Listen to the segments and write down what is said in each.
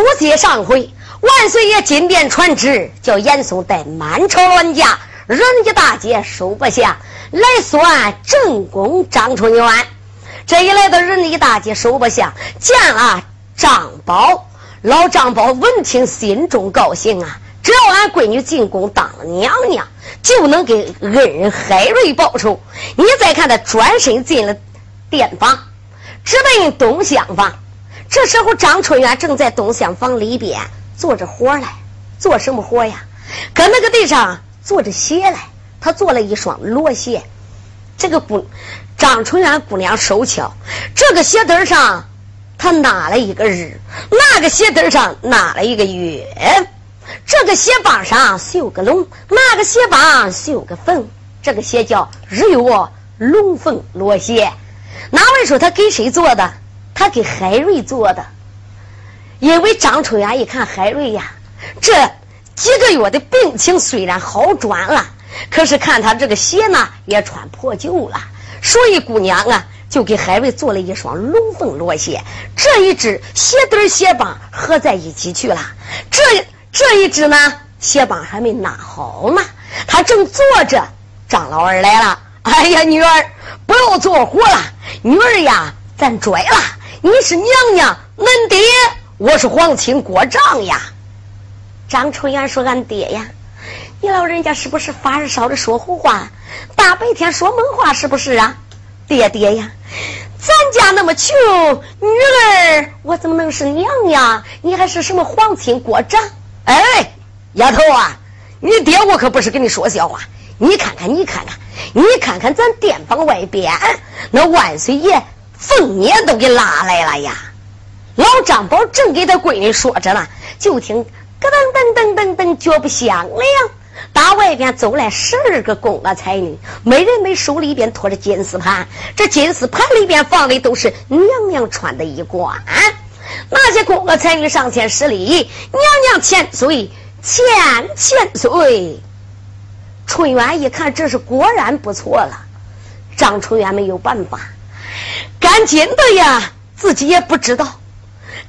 书接上回，万岁爷金殿传旨，叫严嵩带满朝乱家人家大街收不下来算正宫张春元。这一来到人家大街收不下，见了张宝，老张宝闻听心中高兴啊！只要俺闺女进宫当了娘娘，就能给恩人海瑞报仇。你再看他转身进了殿房，直奔东厢房。这时候，张春元正在东厢房里边做着活来，做什么活呀？搁那个地上做着鞋来。他做了一双罗鞋。这个姑张春元姑娘手巧，这个鞋底上他拿了一个日，那个鞋底上拿了一个月。这个鞋帮上绣个龙，那个鞋帮绣个凤。这个鞋叫日月龙凤罗鞋。哪位说他给谁做的？他给海瑞做的，因为张春元一看海瑞呀，这几个月的病情虽然好转了，可是看他这个鞋呢也穿破旧了，所以姑娘啊就给海瑞做了一双龙凤罗鞋。这一只鞋底鞋帮合在一起去了，这这一只呢鞋帮还没拿好呢，他正坐着，张老二来了，哎呀女儿不要做活了，女儿呀咱拽了。你是娘娘，恁爹我是皇亲国丈呀。张春元说：“俺爹呀，你老人家是不是发烧的说胡话？大白天说梦话是不是啊？爹爹呀，咱家那么穷，女儿我怎么能是娘娘？你还是什么皇亲国丈？哎，丫头啊，你爹我可不是跟你说笑话。你看看，你看看，你看看咱店房外边那万岁爷。”凤年都给拉来了呀！老张宝正给他闺女说着呢，就听咯噔噔噔噔噔脚步响亮，打外边走来十二个宫娥才女，每人每手里边托着金丝盘，这金丝盘里边放的都是娘娘穿的衣冠。那些宫娥才女上前施礼：“娘娘千岁，千千岁。”春元一看，这是果然不错了。张春元没有办法。赶紧的呀，自己也不知道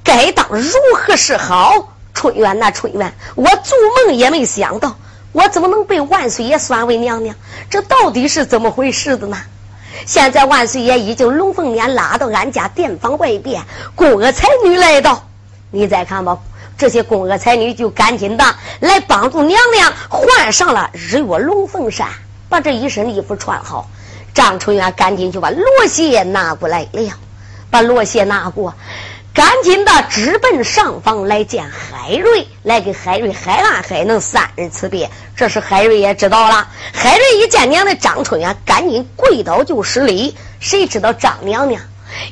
该当如何是好。春元呐，春元，我做梦也没想到，我怎么能被万岁爷算为娘娘？这到底是怎么回事的呢？现在万岁爷已经龙凤辇拉到俺家殿房外边，宫娥才女来到，你再看吧，这些宫娥才女就赶紧的来帮助娘娘换上了日月龙凤衫，把这一身衣服穿好。张春元赶紧就把罗鞋拿过来了，把罗鞋拿过，赶紧的直奔上房来见海瑞，来给海瑞海安海能三人辞别。这时海瑞也知道了，海瑞一见娘的张春元，赶紧跪倒就施礼。谁知道张娘娘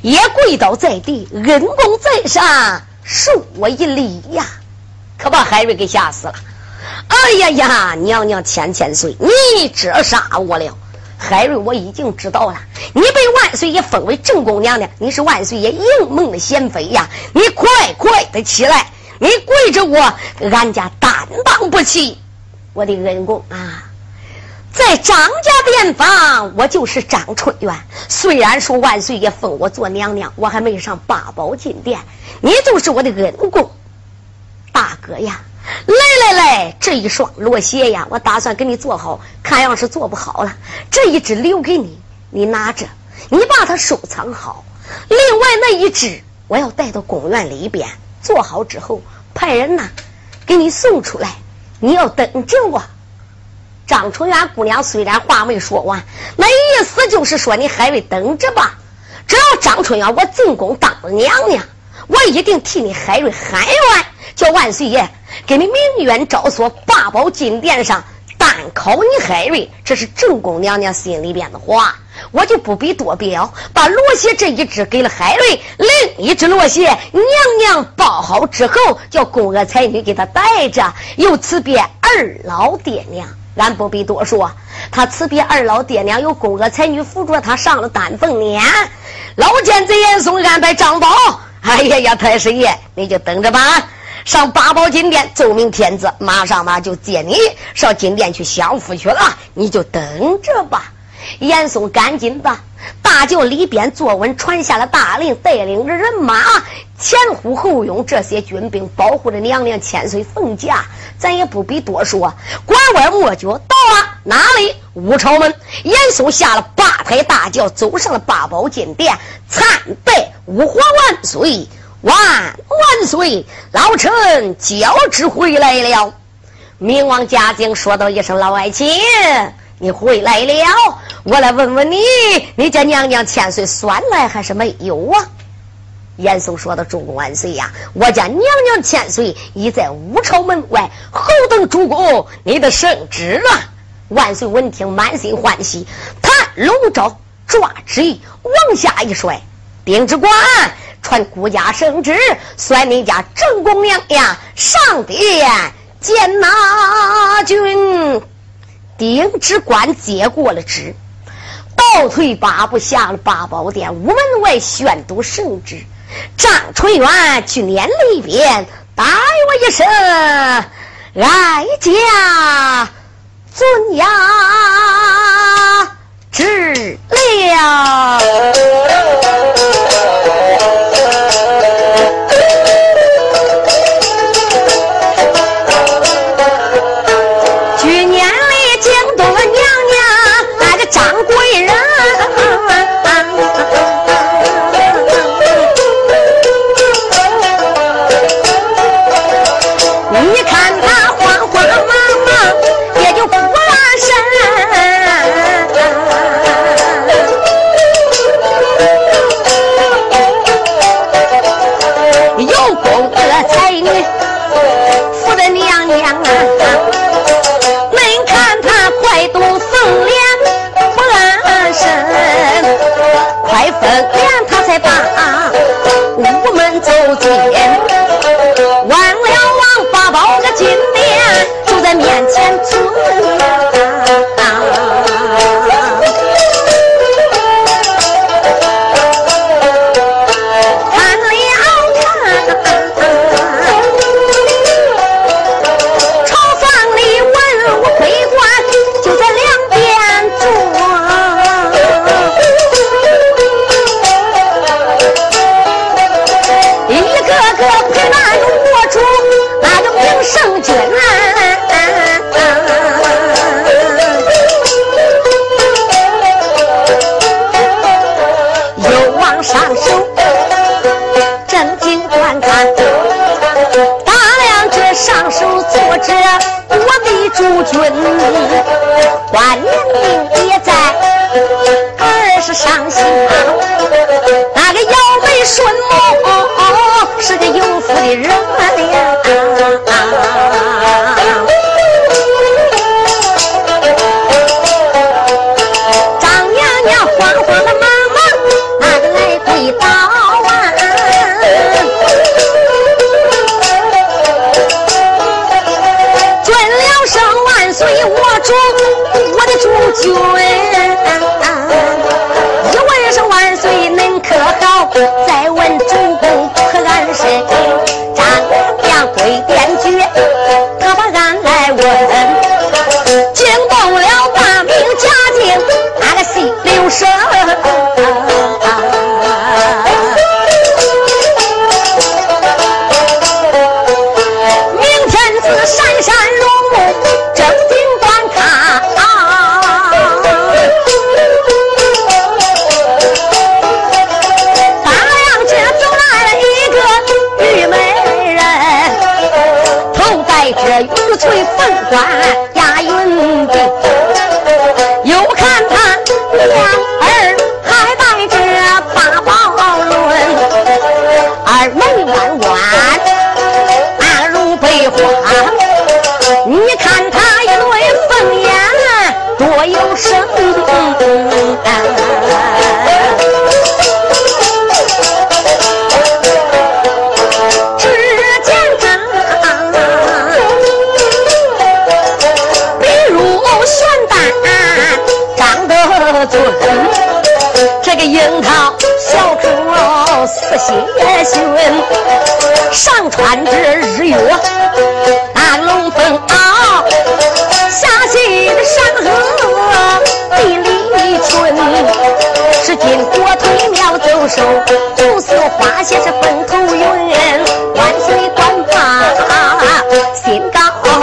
也跪倒在地，恩公在上，恕我一礼呀！可把海瑞给吓死了。哎呀呀，娘娘千千岁，你折杀我了！海瑞，我已经知道了，你被万岁爷封为正宫娘娘，你是万岁爷应梦的贤妃呀！你快快的起来，你跪着我，俺家担当不起。我的恩公啊，在张家殿房，我就是张春元。虽然说万岁爷封我做娘娘，我还没上八宝金殿，你就是我的恩公，大哥呀！来来来，这一双罗鞋呀，我打算给你做好。看样是做不好了，这一只留给你，你拿着，你把它收藏好。另外那一只，我要带到公园里边，做好之后派人呐给你送出来。你要等着我。张春元姑娘虽然话没说完，那意思就是说你还得等着吧。只要张春元我进宫当了娘娘，我一定替你海瑞喊冤，叫万岁爷。给你明冤昭锁，八宝金殿上单考你海瑞，这是正宫娘娘心里边的话，我就不必多表。把罗鞋这一只给了海瑞，另一只罗鞋娘娘包好之后，叫宫娥才女给他带着，又辞别二老爹娘。俺不必多说，他辞别二老爹娘，由宫娥才女扶着他上了丹凤撵。老奸贼严嵩安排张宝，哎呀呀，太师爷，你就等着吧。上八宝金殿奏明天子，马上嘛就接你上金殿去享福去了，你就等着吧。严嵩赶紧的，大轿里边坐稳，传下了大令，带领着人马前呼后拥，这些军兵保护着娘娘千岁凤驾。咱也不必多说，拐弯抹角到了哪里？武朝门。严嵩下了八抬大轿，走上了八宝金殿，参拜武皇万岁，万万万岁！老臣交旨回来了。明王嘉靖说道一声：“老爱卿。”你回来了，我来问问你，你家娘娘千岁算来还是没有啊？严嵩说道：“主公万岁呀，我家娘娘千岁已在武朝门外候等主公你的圣旨了。”万岁闻听，满心欢喜，他龙爪抓旨意往下一摔，丁知官传顾家圣旨，算你家正宫娘娘上殿见那君。丁知官接过了旨，倒退八步下了八宝殿，屋门外宣读圣旨。张春元去念了一遍，待我一声，哀家遵呀旨了。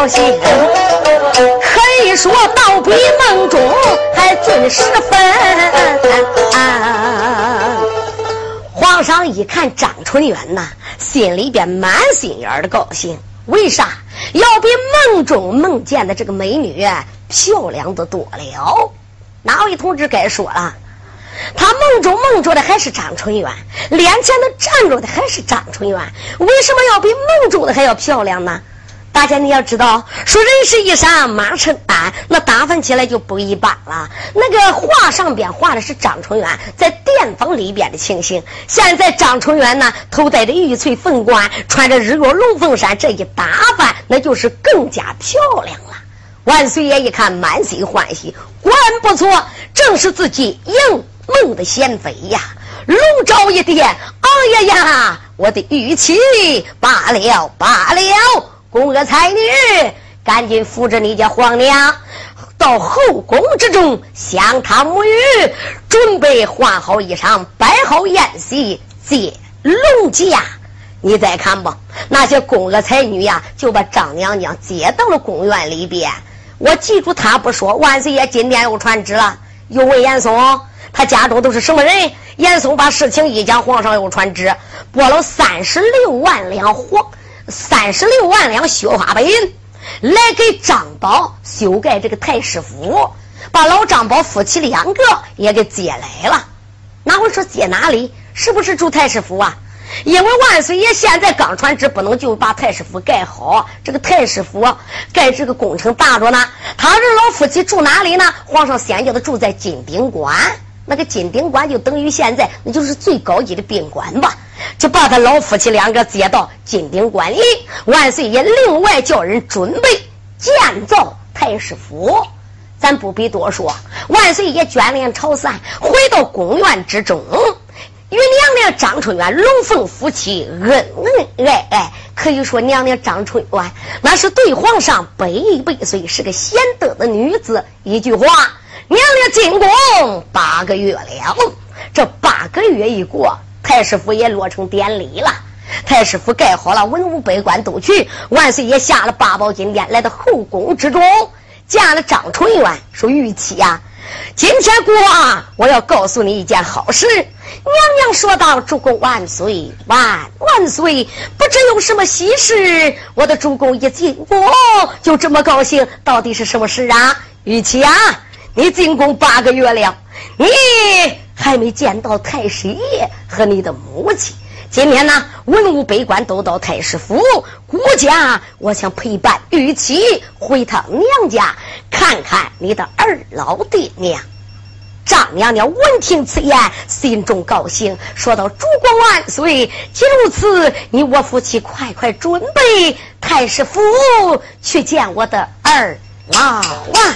可以说倒比梦中还准十分。皇上一看张春元呐，心里边满心眼的高兴，为啥？要比梦中梦见的这个美女漂亮的多了。哪位同志该说了？他梦中梦着的还是张春元，脸前的站着的还是张春元，为什么要比梦中的还要漂亮呢？大家你要知道，说人是衣裳，马是鞍，那打扮起来就不一般了。那个画上边画的是张春元在殿房里边的情形，现在张春元呢，头戴着玉翠凤冠，穿着日月龙凤衫，这一打扮，那就是更加漂亮了。万岁爷一看，满心欢喜，果然不错，正是自己应梦的贤妃呀！龙爪一点，哎呀呀，我的玉妻罢了罢了。宫娥才女，赶紧扶着你家皇娘到后宫之中，向她沐浴，准备换好衣裳，摆好宴席，接龙驾。你再看吧，那些宫娥才女呀，就把张娘娘接到了宫院里边。我记住他不说，万岁爷今天又传旨了，又问严嵩，他家中都是什么人？严嵩把事情一讲，皇上又传旨，拨了三十六万两黄。三十六万两绣花白银，来给张宝修盖这个太师府，把老张宝夫妻两个也给接来了。那我说接哪里？是不是住太师府啊？因为万岁爷现在刚传旨，不能就把太师府盖好。这个太师府盖这个工程大着呢。他这老夫妻住哪里呢？皇上先叫他住在金顶馆，那个金顶馆就等于现在那就是最高级的宾馆吧。就把他老夫妻两个接到金顶观里，万岁爷另外叫人准备建造太师府。咱不必多说，万岁爷眷恋朝散，回到宫院之中，与娘娘张春元、龙凤夫妻恩恩爱爱。可以说，娘娘张春元那是对皇上百依百随，是个贤德的女子。一句话，娘娘进宫八个月了，这八个月一过。太师府也落成典礼了，太师府盖好了，文武百官都去。万岁爷下了八宝金殿，来到后宫之中，见了张春元，说：“玉妻呀，今天国王，我要告诉你一件好事。”娘娘说道：“主公万岁，万万岁！不知有什么喜事？我的主公一进宫就这么高兴，到底是什么事啊？玉妻啊，你进宫八个月了，你。”还没见到太师爷和你的母亲。今天呢，文武百官都到太师府，顾家我想陪伴玉琪回趟娘家，看看你的二老爹娘。张娘娘闻听此言，心中高兴，说道：“主公万岁！既如此，你我夫妻快快准备太师府去见我的二老啊！”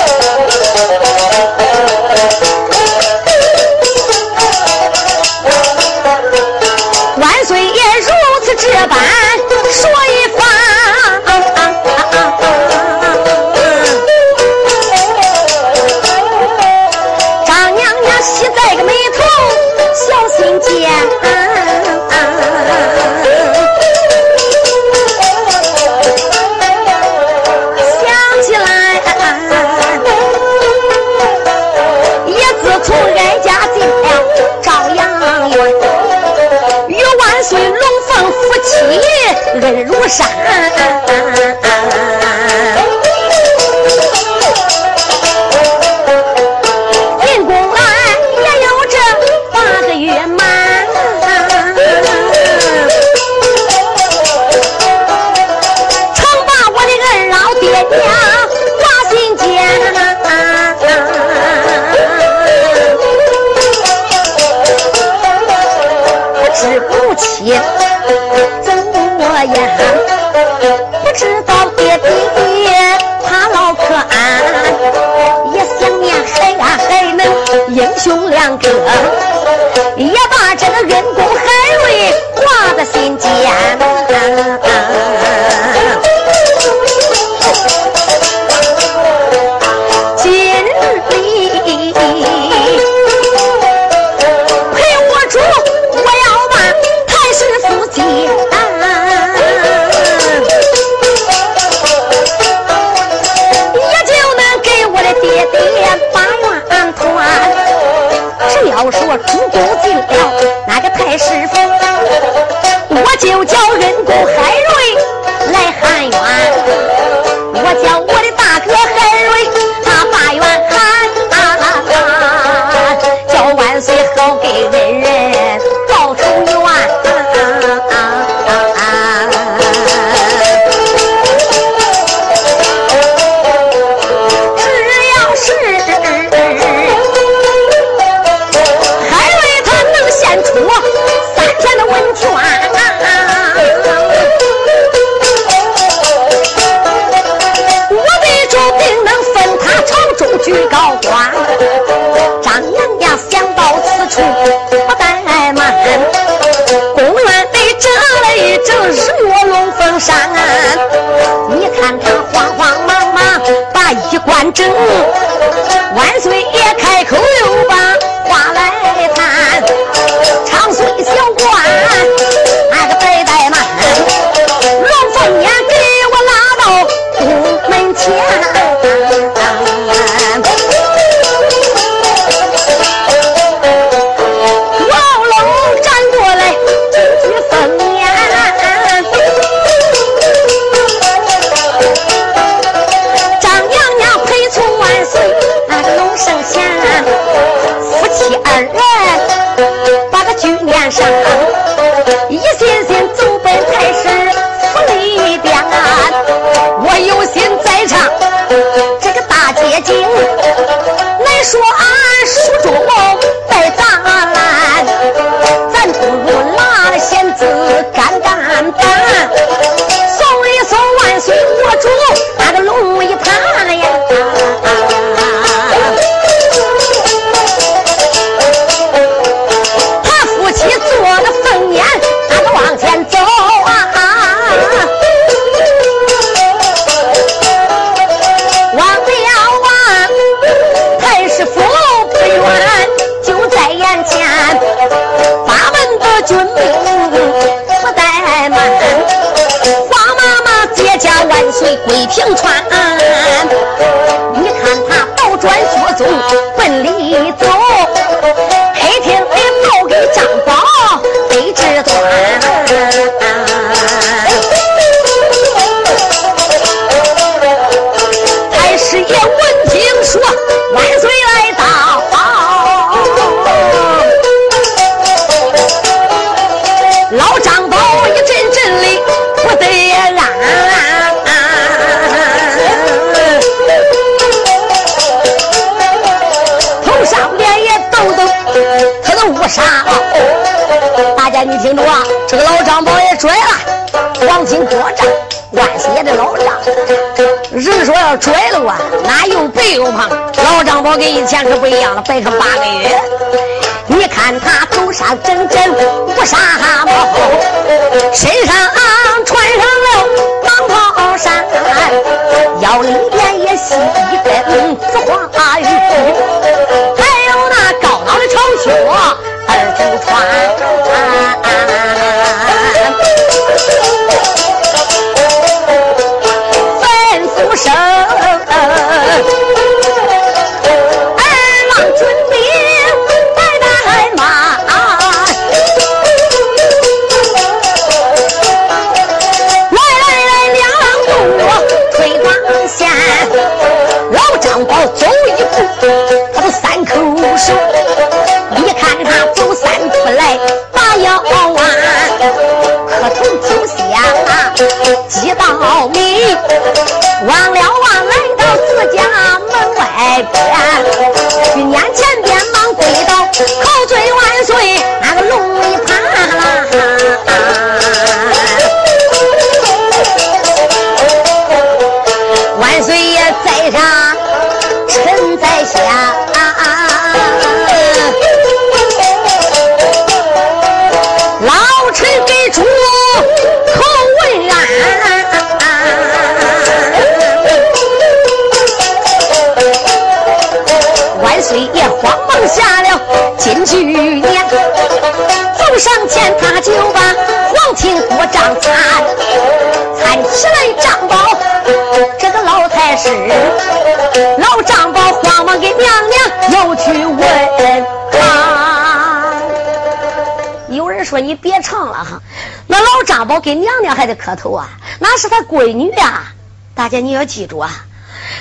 恩如山，人说要拽了我，那又白又胖，老张宝跟以前可不一样了，白上八个月。你看他头上整针不纱帽，身上穿上了蟒袍衫，腰里边也系。好名，忘了忘。宝给娘娘还得磕头啊，那是他闺女呀。大家你要记住啊，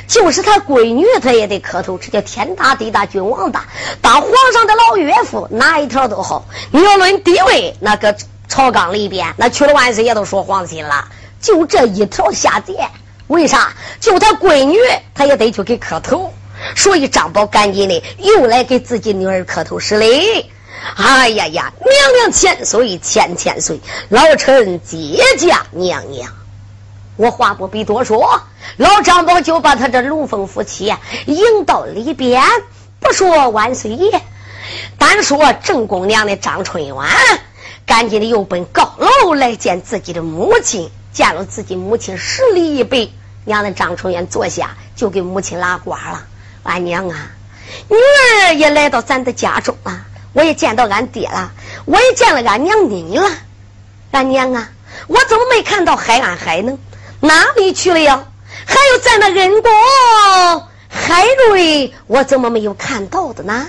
就是他闺女，他也得磕头。这叫天大地大，君王大。当皇上的老岳父，哪一条都好。你要论地位，那个朝纲里边，那娶了万岁爷都说皇亲了。就这一条下贱，为啥？就他闺女，他也得去给磕头。所以张宝赶紧的又来给自己女儿磕头施礼。哎呀呀，娘娘千岁千千岁，老臣接驾娘娘。我话不必多说，老张宝就把他这龙凤夫妻迎到里边，不说万岁爷，单说正宫娘的张春元，赶紧的又奔高楼来见自己的母亲。见了自己母亲，施礼一拜，娘的张春元坐下，就给母亲拉呱了。俺娘啊，女儿也来到咱的家中了。我也见到俺爹了，我也见了俺娘你了。俺娘啊，我怎么没看到海安海呢？哪里去了呀？还有咱那恩公海瑞，我怎么没有看到的呢？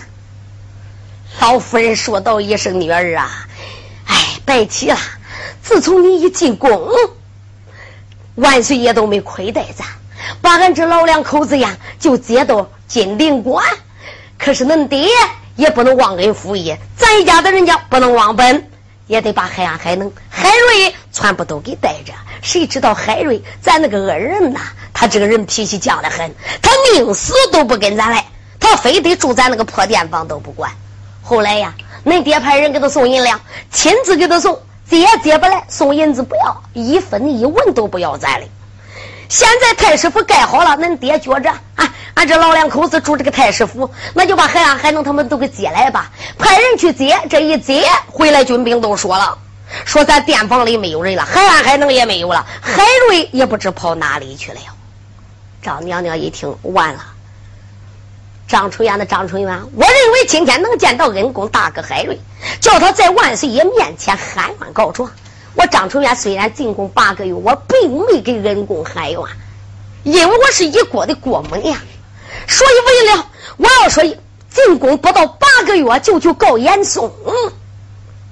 老夫人说道一声：“女儿啊，哎，白提了。自从你一进宫，万岁爷都没亏待咱，把俺这老两口子呀就接到金陵关。可是恁爹。”也不能忘恩负义，咱一家的人家不能忘本，也得把海安、海能、海瑞全部都给带着。谁知道海瑞，咱那个恩人呐，他这个人脾气犟得很，他宁死都不跟咱来，他非得住咱那个破店房都不管。后来呀，恁爹派人给他送银两，亲自给他送，接也接不来，送银子不要，一分一文都不要咱的。现在太师府盖好了，恁爹觉着啊。俺这老两口子住这个太师府，那就把海安、海能他们都给接来吧。派人去接，这一接回来，军兵都说了，说咱店房里没有人了，海安、海能也没有了，海瑞也不知跑哪里去了。张娘娘一听，完了。张春元的张春元，我认为今天能见到恩公大哥海瑞，叫他在万岁爷面前喊冤告状。我张春元虽然进宫八个月，我并没给恩公喊冤，因为我是一国的国母呀。所以为了我要说进宫不到八个月就去告严嵩，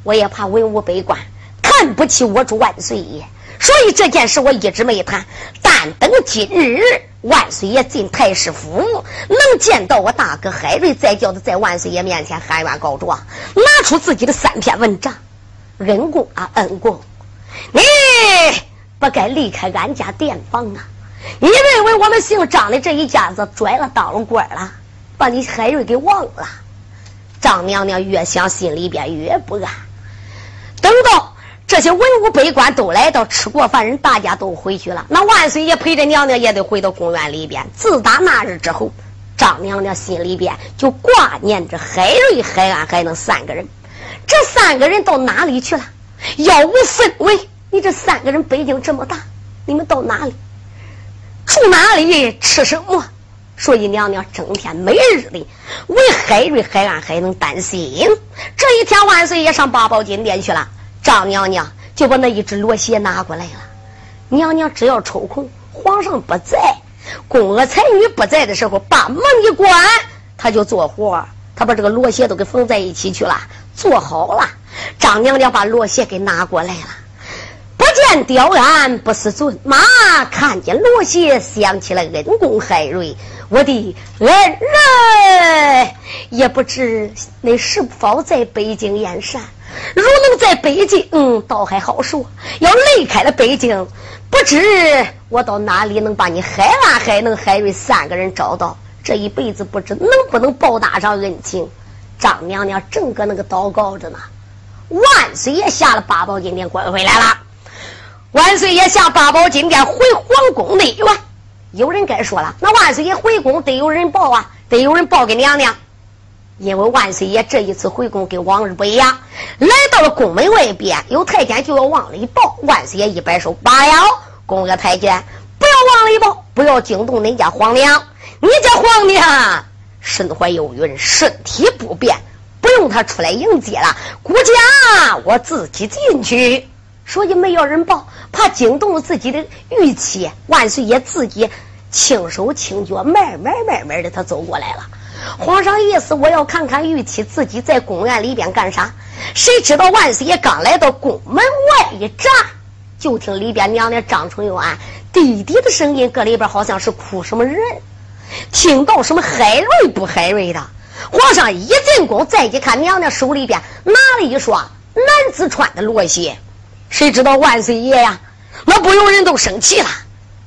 我也怕文武百官看不起我主万岁爷，所以这件事我一直没谈。但等今日万岁爷进太师府，能见到我大哥海瑞，再叫他在万岁爷面前喊冤告状，拿出自己的三篇文章，恩公啊恩公，你不该离开俺家店房啊！你认为我们姓张的这一家子拽了当了官了，把你海瑞给忘了？张娘娘越想心里边越不安。等到这些文武百官都来到吃过饭人，大家都回去了，那万岁爷陪着娘娘也得回到宫院里边。自打那日之后，张娘娘心里边就挂念着海瑞、海安、海能三个人。这三个人到哪里去了？杳无分文。你这三个人北京这么大，你们到哪里？住哪里吃什么？所以娘娘整天没日的为海瑞、海安、还能担心。这一天，万岁爷上八宝金殿去了，张娘娘就把那一只罗鞋拿过来了。娘娘只要抽空，皇上不在，宫娥才女不在的时候，把门一关，她就做活。她把这个罗鞋都给缝在一起去了，做好了。张娘娘把罗鞋给拿过来了。见雕鞍不是准马，看见罗鞋想起了恩公海瑞，我的恩人，也不知你是否在北京燕山。如能在北京，嗯，倒还好说；要离开了北京，不知我到哪里能把你海安、海能、海瑞三个人找到。这一辈子不知能不能报答上恩情。张娘娘正搁那个祷告着呢，万岁爷下了八宝金殿，滚回来了。万岁爷下八宝金殿回皇宫内院，有人该说了，那万岁爷回宫得有人报啊，得有人报给娘娘。因为万岁爷这一次回宫跟往日不一样，来到了宫门外边，有太监就要往里报。万岁爷一摆手，罢了，宫娥太监不要往里报，不要惊动恁家皇娘。你家皇娘身怀有孕，身体不便，不用他出来迎接了。顾家我自己进去。所以没有人报，怕惊动了自己的玉妻。万岁爷自己轻手轻脚，慢慢慢慢的，他走过来了。皇上意思，我要看看玉妻自己在宫院里边干啥。谁知道万岁爷刚来到宫门外一站，就听里边娘娘张春元低低的声音，搁里边好像是哭什么人，听到什么海瑞不海瑞的。皇上一进宫，再一看娘娘手里边拿了一双男子穿的罗鞋，谁知道万岁爷呀，那不用人都生气了，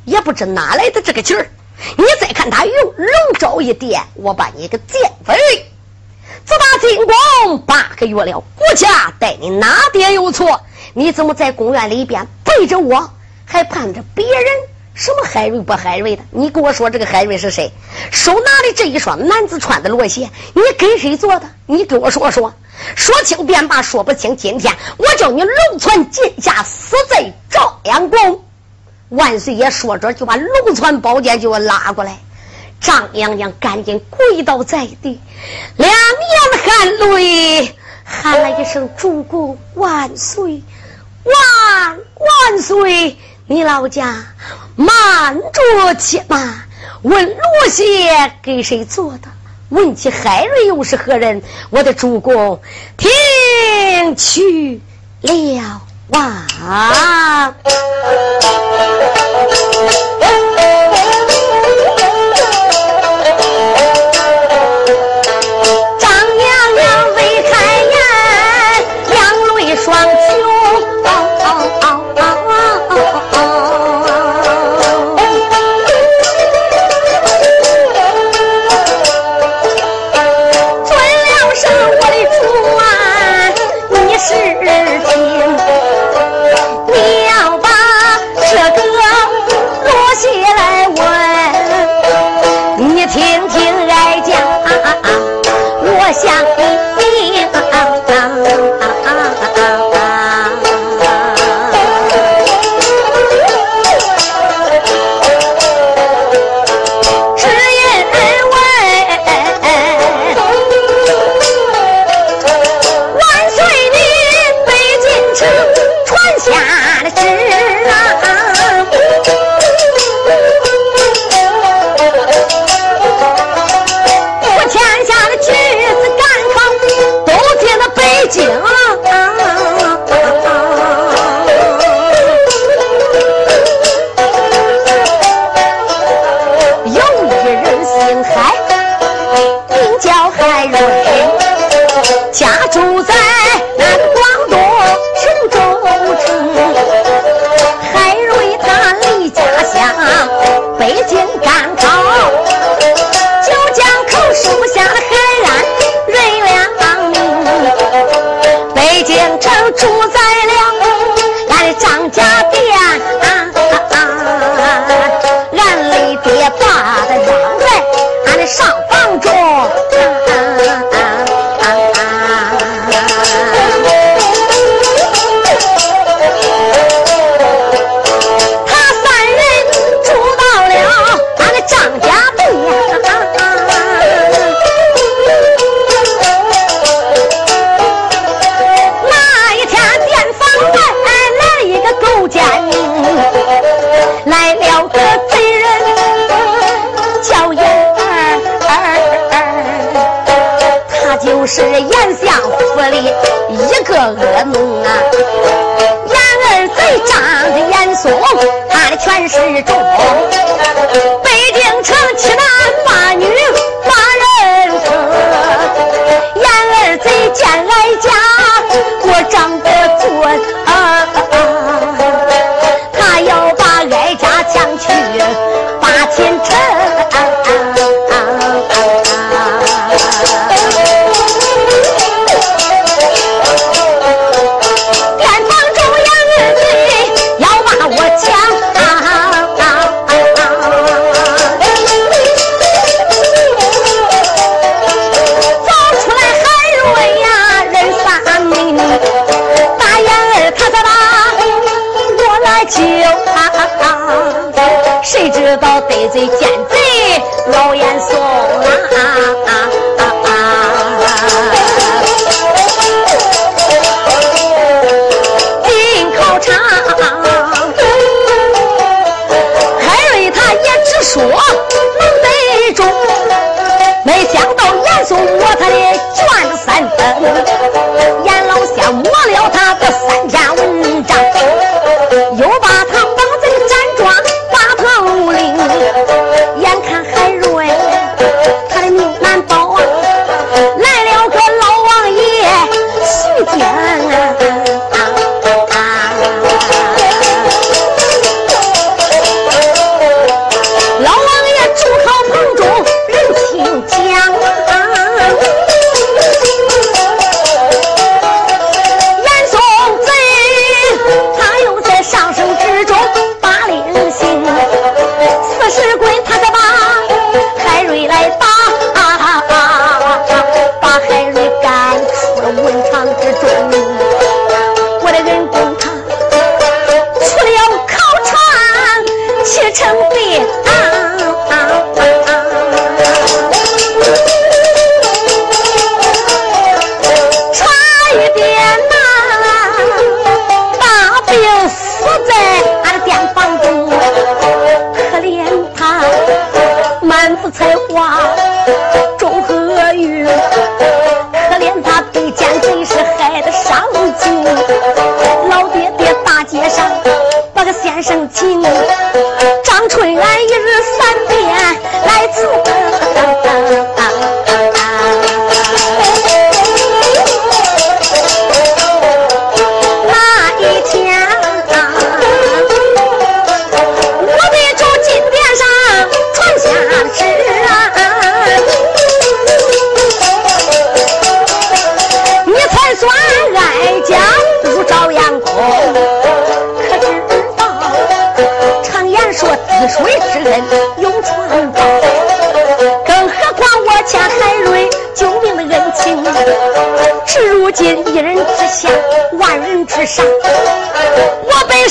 也不知哪来的这个劲儿。你再看他用龙爪一点，我把你个奸妃，自打进宫八个月了，国家待你哪点有错？你怎么在公园里边背着我，还盼着别人？什么海瑞不海瑞的？你给我说这个海瑞是谁？手拿的这一双男子穿的罗鞋，你给谁做的？你给我说说，说清便罢，说不清，今天我叫你龙船进下，死在朝阳宫。万岁爷说着，就把龙船宝剑就拉过来。张娘娘赶紧跪倒在地，两眼含泪，喊了一声：“主公万岁，万万岁！”你老家慢着且慢，问罗鞋给谁做的？问起海瑞又是何人？我的主公听去了啊！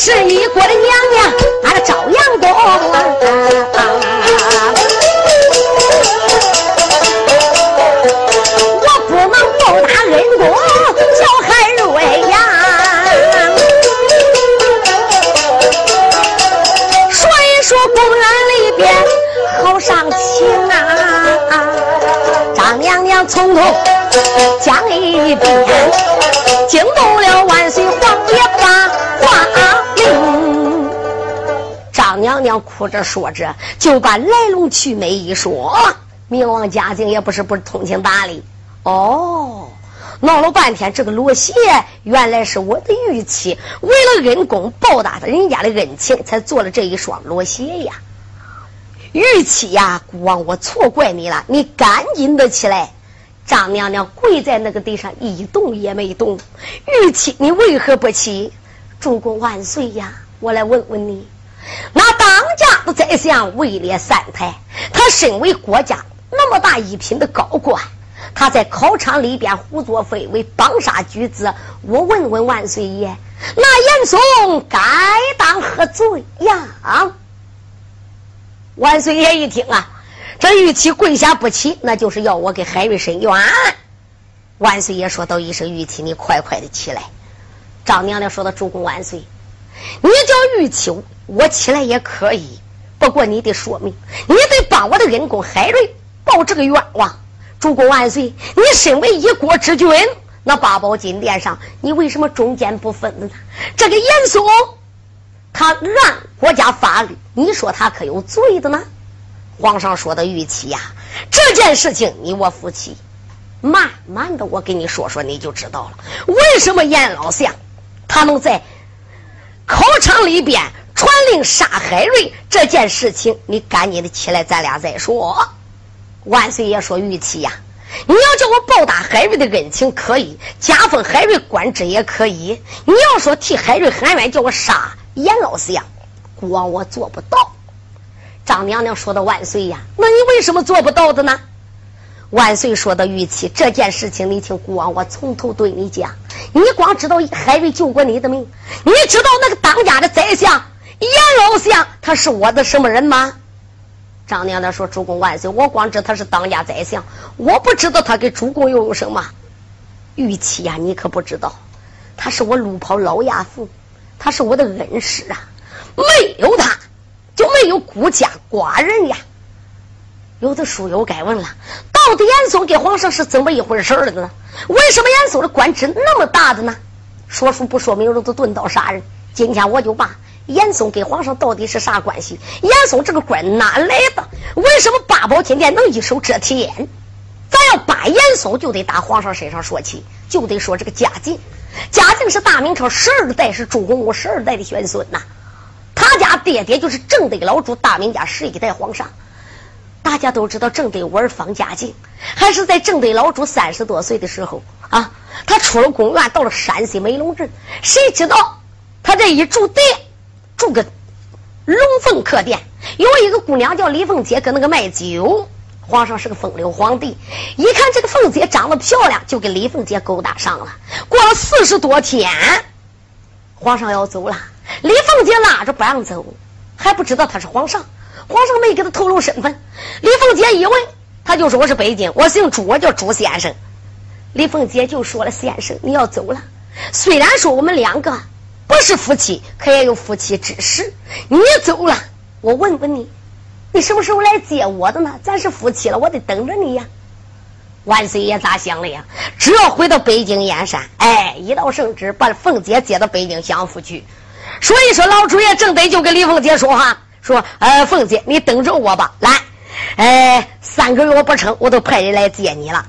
是一国的娘娘，说着说着，就把来龙去脉一说。明王嘉靖也不是不通情达理。哦，闹了半天，这个罗鞋原来是我的玉妻，为了恩公报答他人家的恩情，才做了这一双罗鞋呀。玉妻呀，孤王，我错怪你了，你赶紧的起来。张娘娘跪在那个地上，一动也没动。玉妻，你为何不起？主公万岁呀！我来问问你，那当家的宰相位列三台，他身为国家那么大一品的高官，他在考场里边胡作非为，帮杀举子。我问问万岁爷，那严嵩该当何罪呀？万岁爷一听啊！这玉妻跪下不起，那就是要我给海瑞伸冤。万岁爷说道一声：“玉妻，你快快的起来。”张娘娘说道：“主公万岁，你叫玉秋，我起来也可以。不过你得说明，你得帮我的恩公海瑞报这个冤枉。主公万岁，你身为一国之君，那八宝金殿上，你为什么中间不分呢？这个严嵩，他按国家法律，你说他可有罪的呢？”皇上说的玉器呀，这件事情你我夫妻慢慢的，我给你说说，你就知道了。为什么严老相他能在考场里边传令杀海瑞这件事情？你赶紧的起来，咱俩再说。万岁爷说玉器呀，你要叫我报答海瑞的恩情可以，加封海瑞官职也可以。你要说替海瑞喊冤，叫我杀严老四呀，国王我做不到。张娘娘说的万岁呀，那你为什么做不到的呢？万岁说的玉器这件事情，你听孤王，我从头对你讲。你光知道海瑞救过你的命，你知道那个当家的宰相严老相他是我的什么人吗？张娘娘说：“主公万岁，我光知他是当家宰相，我不知道他给主公又有什么。玉器呀，你可不知道，他是我路跑老亚父，他是我的恩师啊，没有他。”就没有孤家寡人呀？有的书友该问了：到底严嵩跟皇上是怎么一回事儿的呢？为什么严嵩的官职那么大的呢？说书不说明，都钝刀杀人。今天我就把严嵩跟皇上到底是啥关系？严嵩这个官哪来的？为什么八宝金殿能一手遮天？咱要把严嵩，就得打皇上身上说起，就得说这个嘉靖。嘉靖是大明朝十二代，是朱洪武十二代的玄孙呐。他家爹爹就是正德老主大明家十一代皇上，大家都知道正德无儿方家境，还是在正德老主三十多岁的时候啊，他出了宫院，到了山西梅陇镇，谁知道他这一住店，住个龙凤客店，有一个姑娘叫李凤姐，搁那个卖酒。皇上是个风流皇帝，一看这个凤姐长得漂亮，就跟李凤姐勾搭上了。过了四十多天，皇上要走了。李凤姐拉着不让走，还不知道他是皇上，皇上没给他透露身份。李凤姐一问，他就说我是北京，我姓朱，我叫朱先生。李凤姐就说了：“先生，你要走了。虽然说我们两个不是夫妻，可也有夫妻之实。你走了，我问问你，你什么时候来接我的呢？咱是夫妻了，我得等着你呀。”万岁爷咋想的呀？只要回到北京燕山，哎，一道圣旨把凤姐接到北京享福去。所以说，老主爷正得就跟李凤姐说话，说：“呃，凤姐，你等着我吧。来，哎，三个月我不成，我都派人来接你了。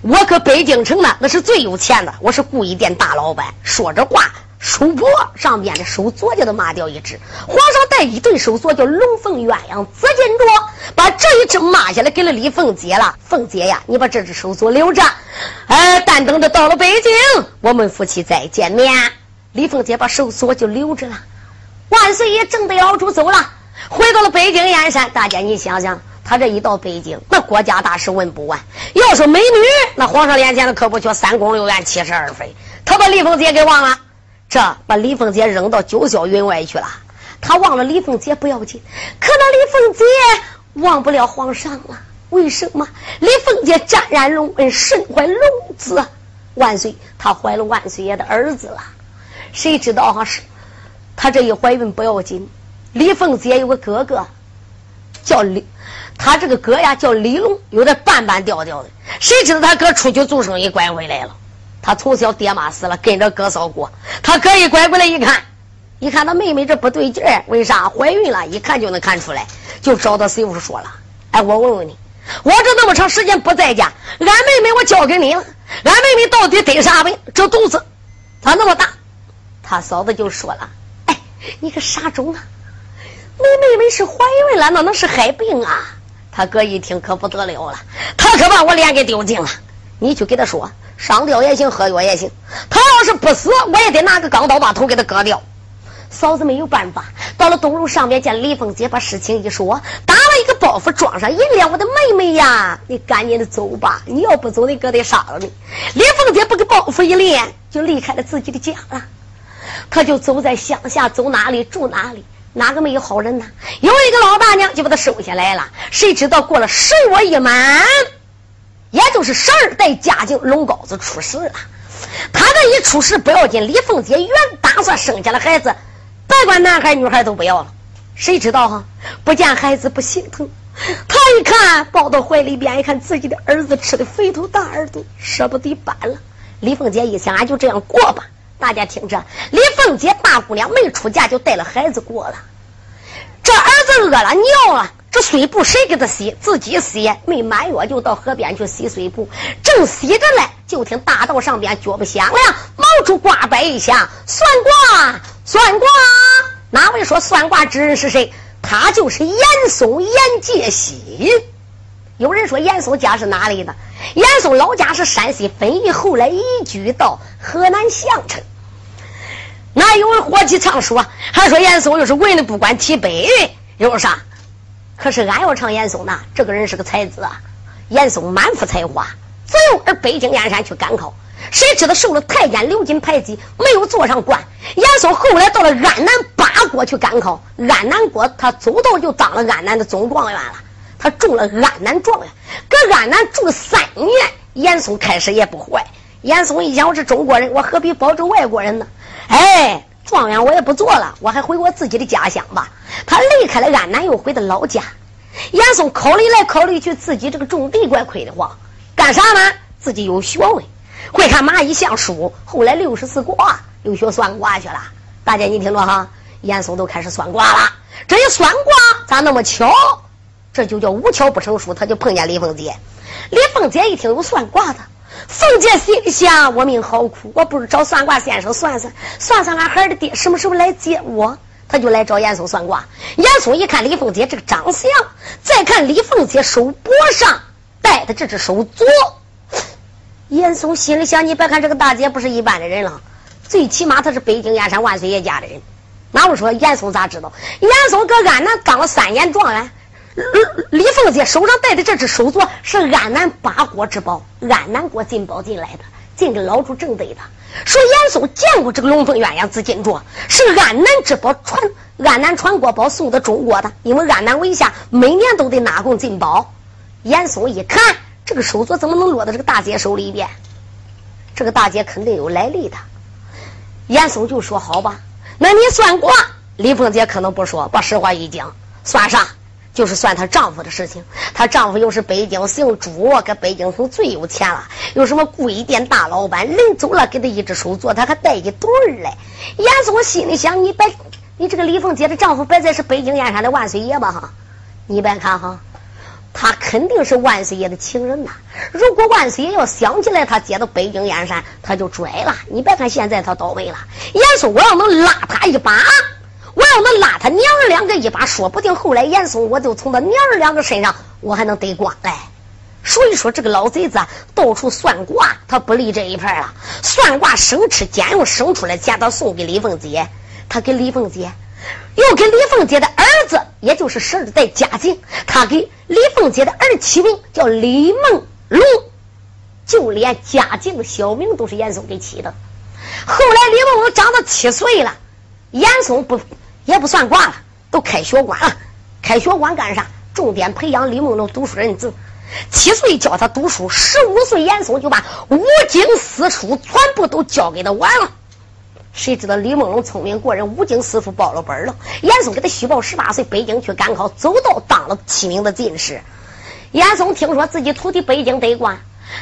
我搁北京城呢，那是最有钱的，我是故意店大老板。”说着话。手脖上边的手镯就都抹掉一只，皇上带一对手镯叫龙凤鸳鸯紫金镯，把这一只抹下来给了李凤姐了。凤姐呀，你把这只手镯留着，哎，但等着到了北京，我们夫妻再见面。李凤姐把手镯就留着了。万岁爷正得老主走了，回到了北京燕山。大家你想想，他这一到北京，那国家大事问不完。要说美女，那皇上面前的可不缺三宫六院七十二妃，他把李凤姐给忘了。这把李凤姐扔到九霄云外去了。他忘了李凤姐不要紧，可那李凤姐忘不了皇上了。为什么？李凤姐沾染龙恩，身怀龙子。万岁，她怀了万岁爷的儿子了。谁知道哈是？她这一怀孕不要紧。李凤姐有个哥哥，叫李，他这个哥呀叫李龙，有点半半调调的。谁知道他哥出去做生意，拐回来了。他从小爹妈死了，跟着哥嫂过。他哥一拐过来一看，一看他妹妹这不对劲儿，为啥怀孕了？一看就能看出来，就找他媳妇说了：“哎，我问问你，我这那么长时间不在家，俺妹妹我交给你了，俺妹妹到底得啥病？这肚子咋那么大？”他嫂子就说了：“，你个傻种啊！你妹妹是怀孕了，那能是害病啊？”他哥一听可不得了了，他可把我脸给丢尽了。你去给他说。上吊也行，喝药也行。他要是不死，我也得拿个钢刀把头给他割掉。嫂子没有办法，到了东楼上面见李凤姐，把事情一说，打了一个包袱，装上银两。我的妹妹呀，你赶紧的走吧，你要不走，你哥得杀了你。李凤姐不给包袱一连，就离开了自己的家了。他就走在乡下，走哪里住哪里，哪个没有好人呢？有一个老大娘就把他收下来了。谁知道过了十月一满。也就是十二代家境龙羔子出世了，他这一出世不要紧，李凤姐原打算生下了孩子，别管男孩女孩都不要了。谁知道哈？不见孩子不心疼，他一看抱到怀里边，一看自己的儿子吃的肥头大耳朵，舍不得搬了。李凤姐一想，俺就这样过吧。大家听着，李凤姐大姑娘没出嫁就带了孩子过了，这儿子饿了尿了。这水布谁给他洗？自己洗。没满月就到河边去洗水布，正洗着嘞，就听大道上边脚步响亮，毛竹挂摆一下，算卦，算卦。哪位说算卦之人是谁？他就是严嵩严介喜。有人说严嵩家是哪里的？严嵩老家是山西汾邑，后来移居到河南项城。哪有人活起唱说？还说严嵩又是文的不管提杯，有啥？可是俺要唱严嵩呢，这个人是个才子啊！严嵩满腹才华，自幼而北京燕山去赶考，谁知道受了太监刘金排挤，没有做上官。严嵩后来到了安南八国去赶考，安南国他走到就当了安南的总状元了，他中了安南状元。搁安南住三年，严嵩开始也不坏。严嵩一想，我是中国人，我何必保着外国人呢？哎。状元我也不做了，我还回我自己的家乡吧。他离开了安南，又回到老家。严嵩考虑来考虑去，自己这个种地怪亏得慌，干啥呢？自己有学问，会看蚂蚁相书，后来六十四卦又学算卦去了。大家你听着哈，严嵩都开始算卦了。这一算卦咋那么巧？这就叫无巧不成书，他就碰见李凤姐。李凤姐一听有算卦的。凤姐心里想：我命好苦，我不如找算卦先生算算，算算俺孩儿的爹什么时候来接我。他就来找严嵩算卦。严嵩一看李凤姐这个长相，再看李凤姐手脖上戴的这只手镯，严嵩心里想：你别看这个大姐不是一般的人了，最起码她是北京燕山万岁爷家的人。那我说严嵩咋知道？严嵩搁安南当了三年状元。李凤姐手上戴的这只手镯是安南八国之宝，安南国进宝进来的，进给老主正对的。说严嵩见过这个龙凤鸳鸯紫金镯，是安南之宝，传安南传国宝送到中国的。因为安南为下每年都得纳贡进宝。严嵩一看这个手镯怎么能落到这个大姐手里边？这个大姐肯定有来历的。严嵩就说：“好吧，那你算卦。”李凤姐可能不说，把实话一讲，算啥？就是算她丈夫的事情。她丈夫又是北京姓朱，搁北京城最有钱了，有什么贵店大老板，临走了给她一只手镯，他还带一对儿嘞。严嵩心里想：你别，你这个李凤姐的丈夫别再是北京燕山的万岁爷吧？哈，你别看哈。他肯定是万岁爷的情人呐！如果万岁爷要想起来他接到北京燕山，他就拽了。你别看现在他倒霉了，严嵩我要能拉他一把，要能拉他娘儿两个一把，说不定后来严嵩我就从他娘儿两个身上我还能得光来。所以说这个老贼子到处算卦，他不立这一派了。算卦生吃俭，用生出来钱他送给李凤姐，他给李凤姐。又给李凤姐的儿子，也就是十二代嘉靖，他给李凤姐的儿子起名叫李梦龙，就连嘉靖的小名都是严嵩给起的。后来李梦龙长到七岁了，严嵩不也不算挂了，都开学馆了。开学馆干啥？重点培养李梦龙读书认字。七岁教他读书，十五岁严嵩就把五经四书全部都教给他完了。谁知道李梦龙聪明过人，五经四书报了本了。严嵩给他虚报十八岁北京去赶考，走到当了七名的进士。严嵩听说自己徒弟北京得官，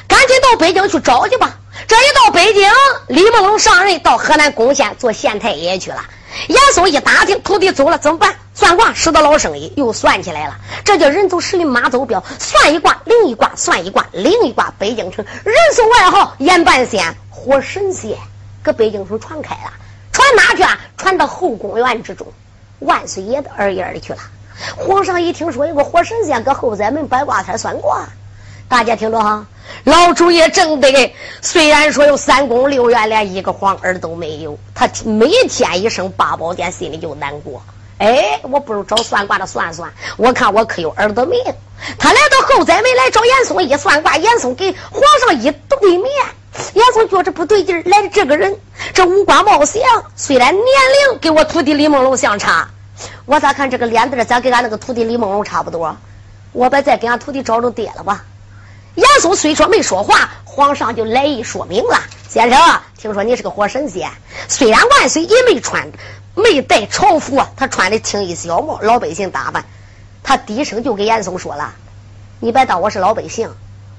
赶紧到北京去找去吧。这一到北京，李梦龙上任到河南巩县做县太爷去了。严嵩一打听徒弟走了怎么办？算卦使得老生意又算起来了。这叫人走十里马走镖，算一卦另一卦，算一卦另一卦。北京城人送外号严半仙、活神仙。搁北京城传开了，传哪去啊？传到后宫院之中，万岁爷的耳眼里去了。皇上一听说有个活神仙搁后宅门摆卦摊算卦，大家听着哈，老主也挣得。虽然说有三宫六院，连一个皇儿都没有，他每天一声八宝殿，心里就难过。哎，我不如找算卦的算算，我看我可有儿子命。他来到后宅门来找严嵩一算卦，严嵩给皇上一对面。严嵩觉着不对劲儿，来的这个人，这五官貌相，虽然年龄跟我徒弟李梦龙相差，我咋看这个脸蛋咋跟俺那个徒弟李梦龙差不多？我别再给俺徒弟找着爹了吧。严嵩虽说没说话，皇上就来意说明了：先生，听说你是个活神仙，虽然万岁也没穿，没戴朝服，他穿的青衣小帽，老百姓打扮，他低声就给严嵩说了：“你别当我是老百姓，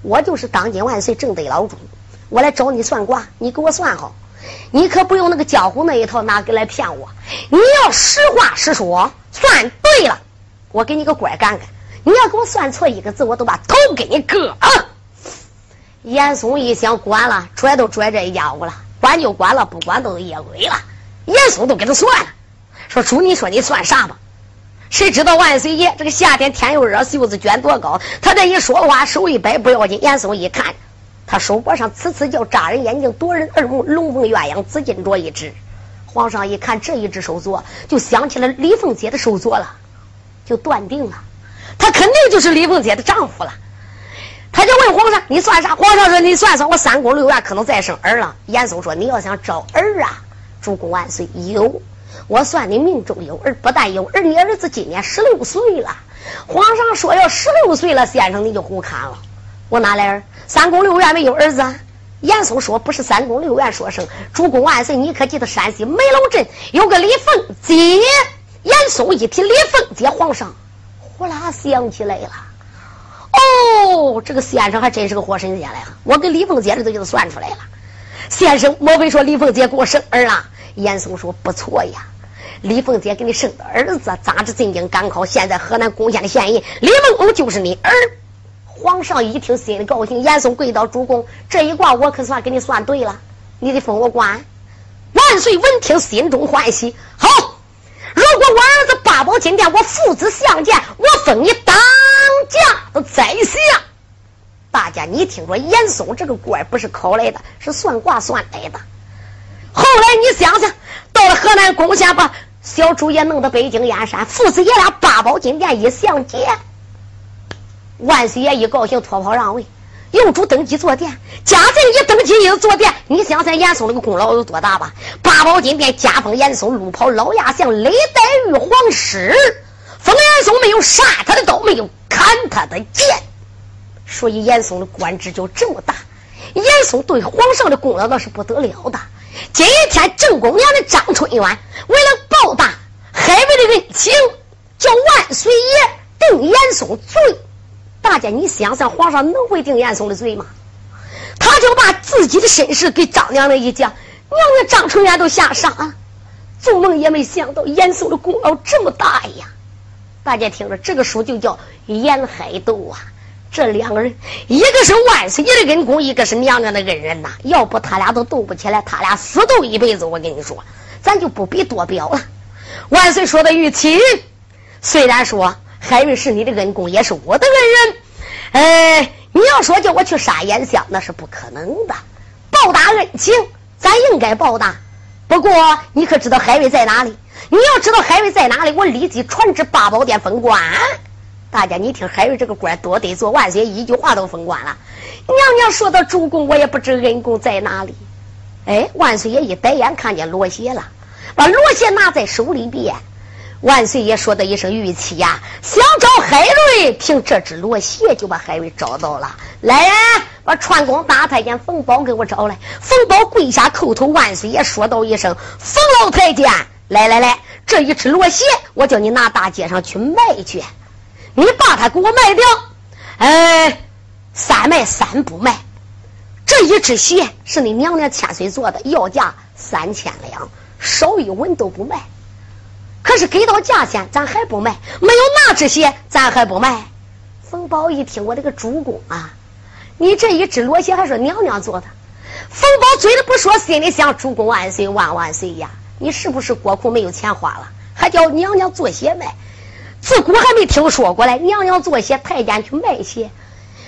我就是当今万岁正德老主。”我来找你算卦，你给我算好，你可不用那个江湖那一套拿给来骗我。你要实话实说，算对了，我给你个官干干；你要给我算错一个字，我都把头给你割了。严嵩一想，管了，拽都拽这一家伙了，管就管了，不管都是夜鬼了。严嵩都给他算了，说主，你说你算啥吧？谁知道万岁爷这个夏天天又热，袖子卷多高？他这一说话，手一摆不要紧，严嵩一看。他手脖上呲呲叫扎人眼睛夺人耳目龙凤鸳鸯紫金镯一只，皇上一看这一只手镯，就想起了李凤姐的手镯了，就断定了，他肯定就是李凤姐的丈夫了。他就问皇上：“你算啥？”皇上说：“你算算，我三宫六院可能再生儿了。”严嵩说：“你要想找儿啊，主公万岁，有我算你命中有儿，不但有儿，你儿子今年十六岁了。”皇上说：“要十六岁了，先生你就胡看了，我哪来儿？”三宫六院没有儿子，严嵩说不是三宫六院说生主公万岁，你可记得山西梅楼镇有个李凤姐？严嵩一提李凤姐，皇上呼啦想起来了。哦，这个先生还真是个活神仙了呀！我给李凤姐这都给他算出来了。先生，莫非说李凤姐给我生儿了？严嵩说不错呀，李凤姐给你生的儿子，咋着进京赶考，现在河南巩县的县尹李梦龙就是你儿。皇上一听，心里高兴。严嵩跪倒，主公，这一卦我可算给你算对了，你得封我官。万岁闻听，心中欢喜。好，如果我儿子八宝金殿，我父子相见，我封你当家的宰相。大家，你听说严嵩这个官不是考来的，是算卦算来的。后来你想想，到了河南巩县，把小主也弄到北京燕山，父子爷俩八宝金殿一相见。万岁爷一高兴，脱袍让位，幼主登基坐殿。贾政一登基一坐殿，你想想严嵩那个功劳有多大吧？八宝金殿加封严嵩，禄袍老亚相，累代玉皇师，封严嵩没有杀他的刀，没有砍他的剑，所以严嵩的官职就这么大。严嵩对皇上的功劳那是不得了的。今天正宫娘的张春元为了报答海瑞的恩情，叫万岁爷。定严嵩罪。大家，你想想，皇上能会定严嵩的罪吗？他就把自己的身世给张娘娘一讲，娘娘张春元都吓傻了，做梦也没想到严嵩的功劳这么大呀！大家听着，这个书就叫《严海斗》啊。这两个人，一个是万岁爷的恩公，一个是娘娘的恩人呐。要不他俩都斗不起来，他俩死斗一辈子。我跟你说，咱就不必多表了。万岁说的玉器，虽然说海瑞是你的恩公，也是我的恩人。哎，你要说叫我去杀严相，那是不可能的。报答恩情，咱应该报答。不过，你可知道海瑞在哪里？你要知道海瑞在哪里，我立即传旨八宝殿封官。大家，你听海瑞这个官多得做，万岁一句话都封官了。娘娘说到主公，我也不知恩公在哪里。哎，万岁爷一抬眼看见罗鞋了，把罗鞋拿在手里边。万岁爷说的一声玉器呀，想找海瑞，凭这只罗鞋就把海瑞找到了。来人，把川宫大太监冯宝给我找来。冯宝跪下叩头，万岁爷说道一声：“冯老太监，来来来，这一只罗鞋，我叫你拿大街上去卖去。”你把它给我卖掉，哎，三卖三不卖。这一只鞋是你娘娘千岁做的，要价三千两，少一文都不卖。可是给到价钱，咱还不卖。没有那只鞋，咱还不卖。冯宝一听，我这个主公啊，你这一只罗鞋还是娘娘做的。冯宝嘴里不说，心里想：主公万岁万万岁呀！你是不是国库没有钱花了，还叫娘娘做鞋卖？自古还没听说过来，娘娘做鞋，太监去卖鞋，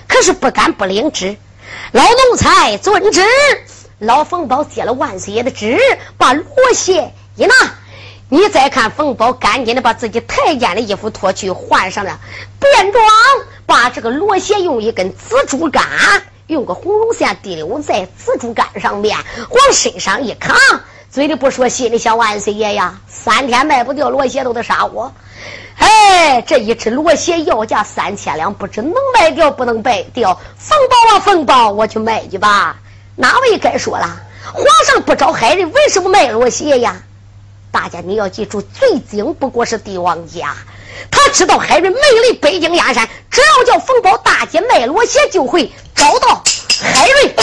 可是不敢不领旨。老奴才遵旨。老冯宝接了万岁爷的旨，把罗鞋一拿，你再看冯宝，赶紧的把自己太监的衣服脱去，换上了便装，把这个罗鞋用一根紫竹竿，用个红绒线滴溜在紫竹竿上面，往身上一扛，嘴里不说，心里想：万岁爷呀，三天卖不掉罗鞋，都得杀我。哎，这一只罗鞋要价三千两，不知能卖掉不能卖掉。冯宝啊，冯宝，我去卖去吧。哪位该说了？皇上不找海人，为什么卖罗鞋呀？大家你要记住，最精不过是帝王家。他知道海瑞没离北京燕山，只要叫冯宝大姐卖罗鞋，就会找到海瑞。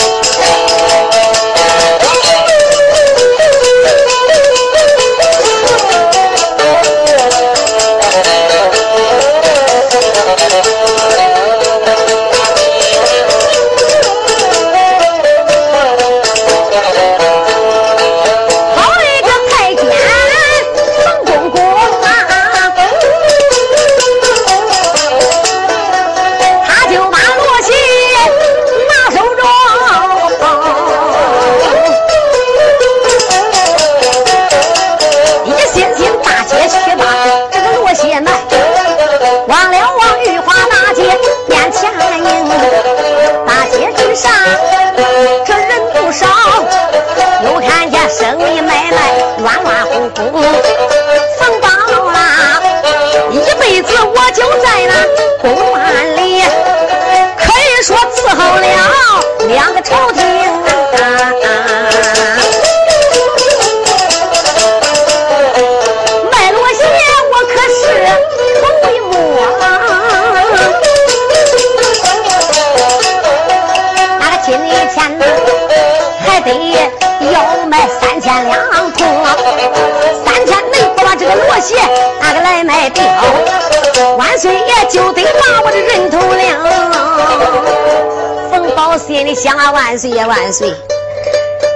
想啊，万岁呀万岁！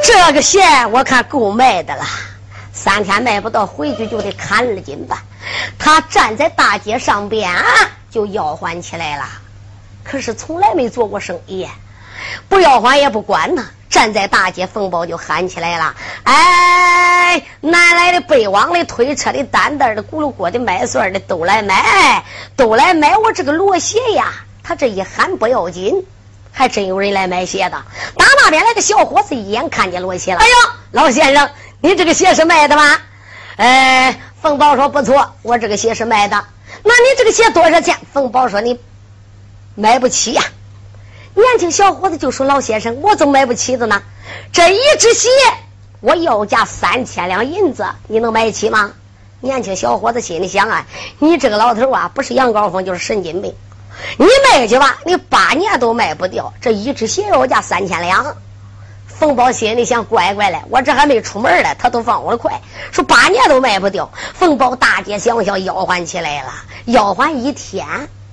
这个鞋我看够卖的了，三天卖不到，回去就得砍二斤半。他站在大街上边啊就吆喝起来了，可是从来没做过生意，不吆喝也不管他。站在大街，冯宝就喊起来了：“哎，南来的、北往的、推车的、担担的、咕噜锅的、卖蒜的，都来买，都来买我这个罗鞋呀！”他这一喊不要紧。还真有人来买鞋的，打那边来个小伙子，一眼看见罗鞋了。哎呦，老先生，你这个鞋是卖的吗？哎，冯宝说不错，我这个鞋是卖的。那你这个鞋多少钱？冯宝说你买不起呀。年轻小伙子就说：“老先生，我怎么买不起的呢？这一只鞋我要价三千两银子，你能买起吗？”年轻小伙子心里想啊，你这个老头啊，不是羊羔疯就是神经病。你卖去吧，你八年都卖不掉。这一只鞋要价三千两。冯宝心里想，乖乖嘞，我这还没出门嘞，他都放我的快，说八年都卖不掉。冯宝大街小巷吆喝起来了，吆喝一天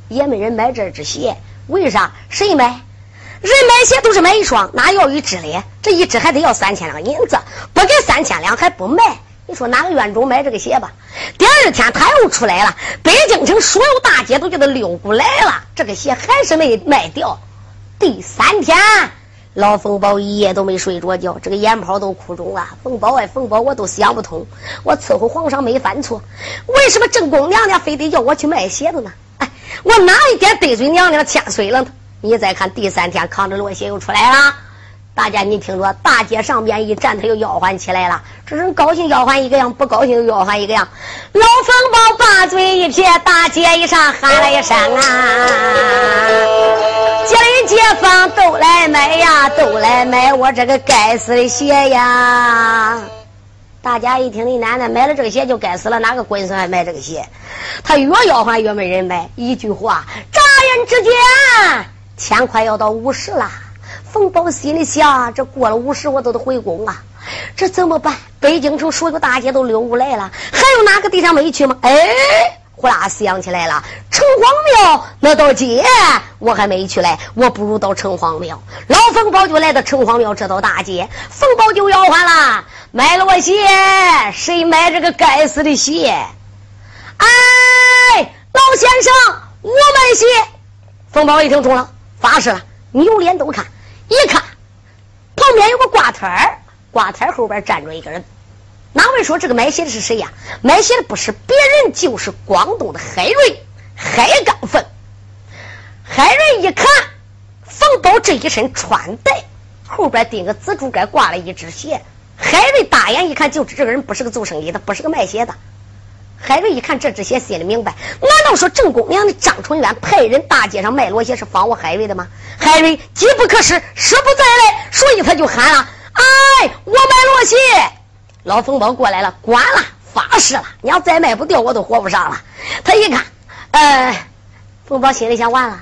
也没人买这只鞋。为啥？谁买？人买鞋都是买一双，哪要一只嘞？这一只还得要三千两银子，不给三千两还不卖。你说哪个院中买这个鞋吧？第二天他又出来了，北京城所有大街都叫他溜过来了，这个鞋还是没卖掉。第三天，老冯宝一夜都没睡着觉，这个眼泡都哭肿了。冯宝哎，冯宝，我都想不通，我伺候皇上没犯错，为什么正宫娘娘非得要我去卖鞋子呢？哎，我哪一点得罪娘娘千岁了？你再看第三天，扛着罗鞋又出来了。大家，你听着，大街上边一站，他又吆喝起来了。这人高兴吆喝一个样，不高兴吆喝一个样。老冯宝把嘴一撇，大街一上喊了一声啊：“街里街坊都来买呀，都来买我这个该死的鞋呀！”大家一听，你奶奶买了这个鞋就该死了，哪个龟孙还买这个鞋？他越吆喝越没人买。一句话，眨眼之间，钱快要到五十了。冯宝心里想：这过了五十，我都得回宫啊！这怎么办？北京城所有大街都溜过来了，还有哪个地方没去吗？哎，呼啦想起来了，城隍庙那道街我还没去嘞，我不如到城隍庙。老冯宝就来到城隍庙这道大街，冯宝就吆喝了：“买了我鞋，谁买这个该死的鞋？”哎，老先生，我买鞋。冯宝一听中了，发誓了，扭脸都看。一看，旁边有个挂摊儿，挂摊儿后边站着一个人。哪位说这个买鞋的是谁呀？买鞋的不是别人，就是广东的海瑞海刚凤。海瑞一看冯宝这一身穿戴，后边钉个紫竹竿，挂了一只鞋。海瑞大眼一看，就知这个人不是个做生意的，不是个卖鞋的。海瑞一看这只鞋，心里明白：难道说郑公娘的张春元派人大街上卖罗鞋是防我海瑞的吗？海瑞机不可失，失不再来，所以他就喊了：“哎，我买罗鞋！”老冯宝过来了，管了，发誓了，你要再卖不掉，我都活不上了。他一看，呃，冯宝心里想：完了，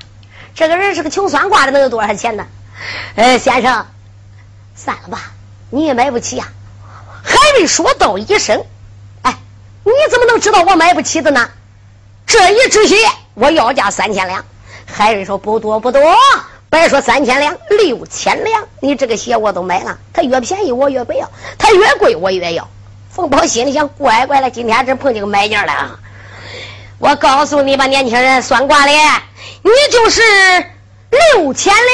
这个人是个穷酸瓜的，能有多少钱呢？呃，先生，算了吧，你也买不起呀。海瑞说道一声。你怎么能知道我买不起的呢？这一只鞋我要价三千两。海瑞说不多不多，别说三千两，六千两，你这个鞋我都买了。他越便宜我越不要，他越贵我越要。冯宝心里想：乖乖了，今天真碰见个买家了啊。我告诉你吧，年轻人，算卦的，你就是六千两，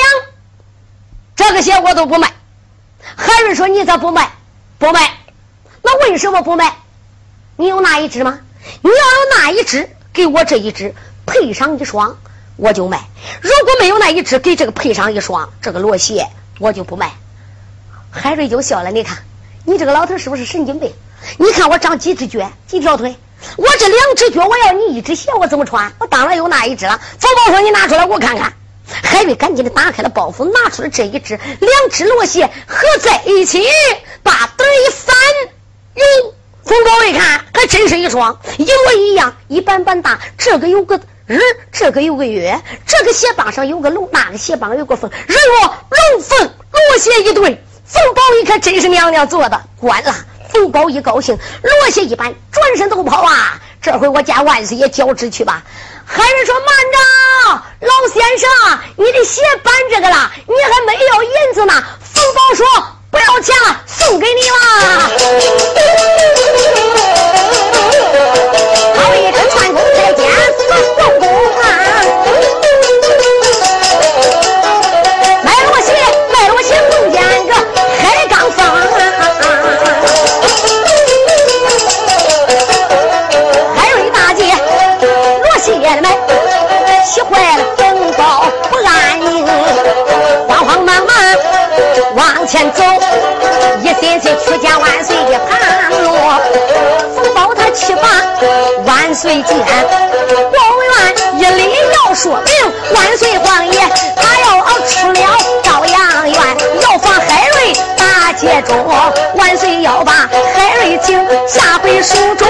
这个鞋我都不卖。海瑞说：“你咋不卖？不卖？那为什么不卖？”你有那一只吗？你要有那一只，给我这一只配上一双，我就卖。如果没有那一只，给这个配上一双，这个罗鞋我就不卖。海瑞就笑了，你看，你这个老头是不是神经病？你看我长几只脚，几条腿？我这两只脚，我要你一只鞋，我怎么穿？我当然有那一只了。冯宝说：“你拿出来，我看看。”海瑞赶紧的打开了包袱，拿出了这一只，两只罗鞋合在一起，把灯一翻，哟。冯宝一看，还真是一双，一模一样，一般般大。这个有个日，这个有个月，这个鞋帮上有个龙，那个鞋帮有个凤，人若龙凤罗鞋一对。冯宝一看，真是娘娘做的，关了。冯宝一高兴，罗鞋一般，转身就跑啊！这回我见万岁爷交旨去吧。还是说慢着，老先生，你的鞋搬这个了，你还没要银子呢。冯宝说。不要钱了，送给你了。好一声串宫太监送公公啊！卖了我鞋，卖了我鞋，碰见个海刚风。海瑞大姐，罗鞋的买，气坏了前走，一心心出见万岁的盘罗，封包他七八万岁见。国务院一礼要说明，万岁皇爷他要出了朝阳院，要放海瑞大街中，万岁要把海瑞请下回蜀中。